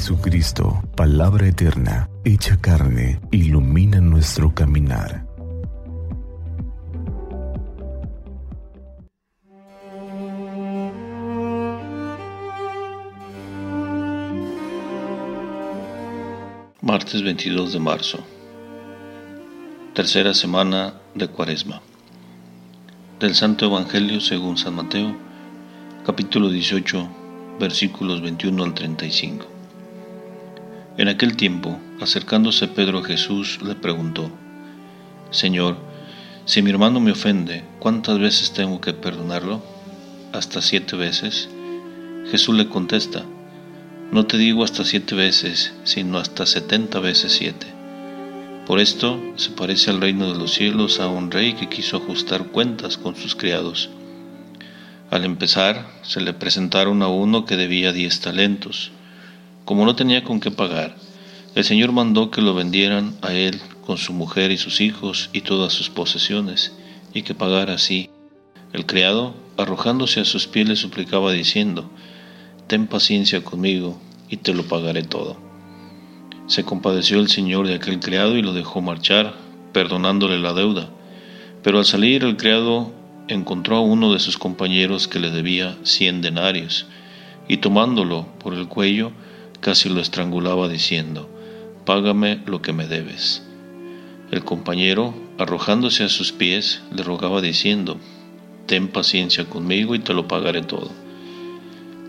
Jesucristo, palabra eterna, hecha carne, ilumina nuestro caminar. Martes 22 de marzo. Tercera semana de Cuaresma. Del Santo Evangelio según San Mateo, capítulo 18, versículos 21 al 35. En aquel tiempo, acercándose Pedro a Jesús, le preguntó, Señor, si mi hermano me ofende, ¿cuántas veces tengo que perdonarlo? ¿Hasta siete veces? Jesús le contesta, no te digo hasta siete veces, sino hasta setenta veces siete. Por esto se parece al reino de los cielos a un rey que quiso ajustar cuentas con sus criados. Al empezar, se le presentaron a uno que debía diez talentos. Como no tenía con qué pagar, el Señor mandó que lo vendieran a él con su mujer y sus hijos y todas sus posesiones, y que pagara así. El criado, arrojándose a sus pies, le suplicaba diciendo, ten paciencia conmigo y te lo pagaré todo. Se compadeció el señor de aquel criado y lo dejó marchar, perdonándole la deuda. Pero al salir el criado encontró a uno de sus compañeros que le debía cien denarios, y tomándolo por el cuello, casi lo estrangulaba diciendo, Págame lo que me debes. El compañero, arrojándose a sus pies, le rogaba diciendo, Ten paciencia conmigo y te lo pagaré todo.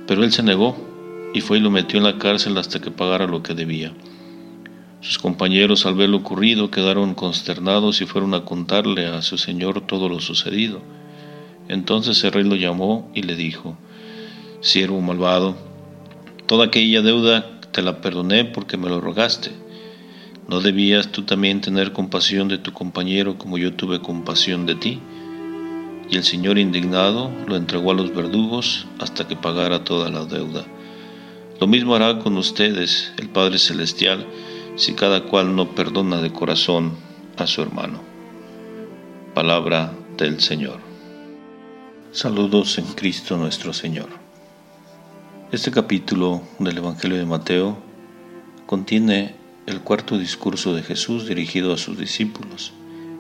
Pero él se negó y fue y lo metió en la cárcel hasta que pagara lo que debía. Sus compañeros al ver lo ocurrido quedaron consternados y fueron a contarle a su señor todo lo sucedido. Entonces el rey lo llamó y le dijo, Siervo malvado, toda aquella deuda te la perdoné porque me lo rogaste. ¿No debías tú también tener compasión de tu compañero como yo tuve compasión de ti? Y el Señor indignado lo entregó a los verdugos hasta que pagara toda la deuda. Lo mismo hará con ustedes el Padre Celestial si cada cual no perdona de corazón a su hermano. Palabra del Señor. Saludos en Cristo nuestro Señor. Este capítulo del Evangelio de Mateo contiene el cuarto discurso de Jesús dirigido a sus discípulos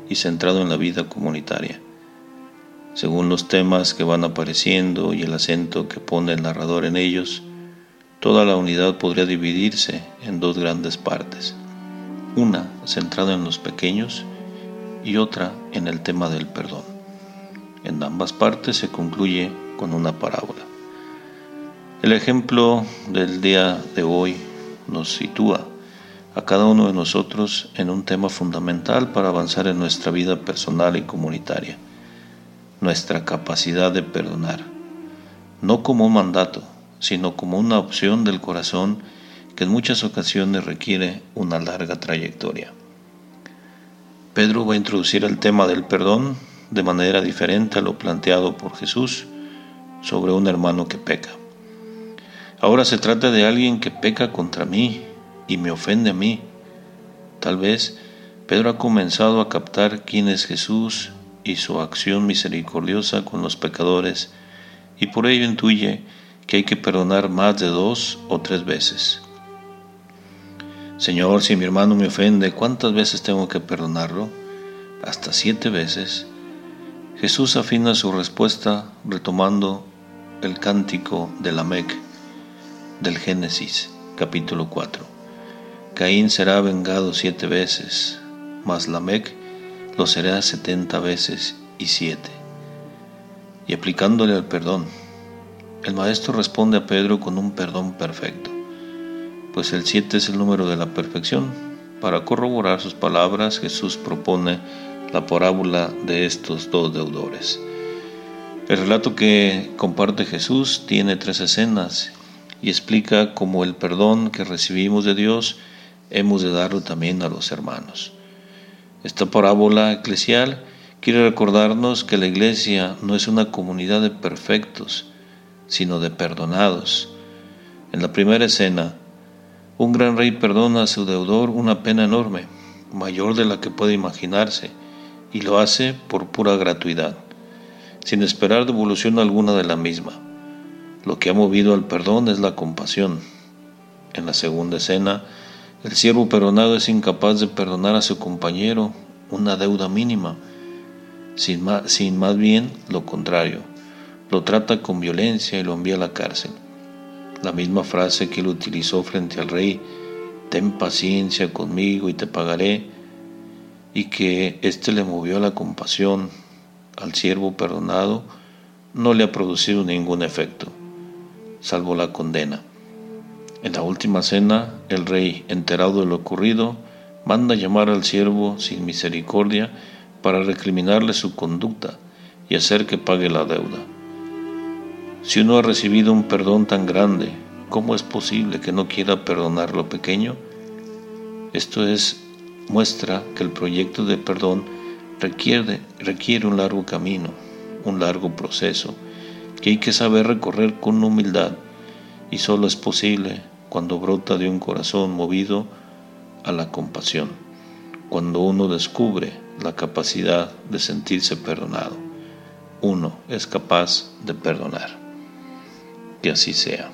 y centrado en la vida comunitaria. Según los temas que van apareciendo y el acento que pone el narrador en ellos, toda la unidad podría dividirse en dos grandes partes, una centrada en los pequeños y otra en el tema del perdón. En ambas partes se concluye con una parábola. El ejemplo del día de hoy nos sitúa a cada uno de nosotros en un tema fundamental para avanzar en nuestra vida personal y comunitaria nuestra capacidad de perdonar, no como un mandato, sino como una opción del corazón que en muchas ocasiones requiere una larga trayectoria. Pedro va a introducir el tema del perdón de manera diferente a lo planteado por Jesús sobre un hermano que peca. Ahora se trata de alguien que peca contra mí y me ofende a mí. Tal vez Pedro ha comenzado a captar quién es Jesús y su acción misericordiosa con los pecadores, y por ello intuye que hay que perdonar más de dos o tres veces. Señor, si mi hermano me ofende, ¿cuántas veces tengo que perdonarlo? Hasta siete veces. Jesús afina su respuesta retomando el cántico de Lamec del Génesis, capítulo 4. Caín será vengado siete veces, mas Lamec lo será setenta veces y siete. Y aplicándole al perdón, el maestro responde a Pedro con un perdón perfecto, pues el siete es el número de la perfección. Para corroborar sus palabras, Jesús propone la parábola de estos dos deudores. El relato que comparte Jesús tiene tres escenas y explica cómo el perdón que recibimos de Dios hemos de darlo también a los hermanos. Esta parábola eclesial quiere recordarnos que la iglesia no es una comunidad de perfectos, sino de perdonados. En la primera escena, un gran rey perdona a su deudor una pena enorme, mayor de la que puede imaginarse, y lo hace por pura gratuidad, sin esperar devolución alguna de la misma. Lo que ha movido al perdón es la compasión. En la segunda escena, el siervo perdonado es incapaz de perdonar a su compañero una deuda mínima, sin más, bien lo contrario, lo trata con violencia y lo envía a la cárcel. La misma frase que él utilizó frente al rey, ten paciencia conmigo y te pagaré, y que éste le movió a la compasión al siervo perdonado, no le ha producido ningún efecto, salvo la condena. En la última cena, el rey, enterado de lo ocurrido, manda llamar al siervo sin misericordia para recriminarle su conducta y hacer que pague la deuda. Si uno ha recibido un perdón tan grande, ¿cómo es posible que no quiera perdonar lo pequeño? Esto es muestra que el proyecto de perdón requiere, requiere un largo camino, un largo proceso, que hay que saber recorrer con humildad y solo es posible cuando brota de un corazón movido a la compasión, cuando uno descubre la capacidad de sentirse perdonado. Uno es capaz de perdonar. Que así sea.